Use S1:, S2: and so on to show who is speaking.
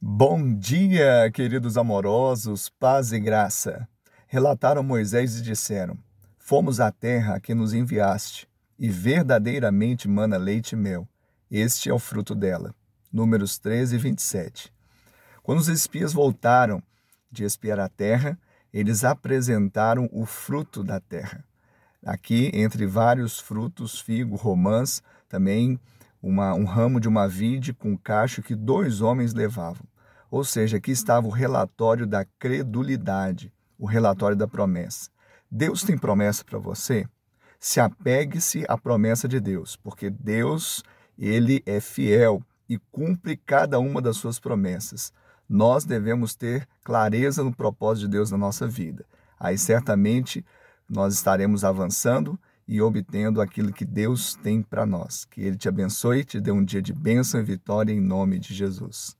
S1: Bom dia, queridos amorosos, paz e graça. Relataram Moisés e disseram: Fomos à terra que nos enviaste, e verdadeiramente mana leite e mel. Este é o fruto dela. Números 13 27. Quando os espias voltaram de espiar a terra, eles apresentaram o fruto da terra. Aqui, entre vários frutos, figo, romãs, também uma, um ramo de uma vide com cacho que dois homens levavam. Ou seja, aqui estava o relatório da credulidade, o relatório da promessa. Deus tem promessa para você? Se apegue-se à promessa de Deus, porque Deus, ele é fiel e cumpre cada uma das suas promessas. Nós devemos ter clareza no propósito de Deus na nossa vida. Aí certamente nós estaremos avançando e obtendo aquilo que Deus tem para nós. Que Ele te abençoe e te dê um dia de bênção e vitória em nome de Jesus.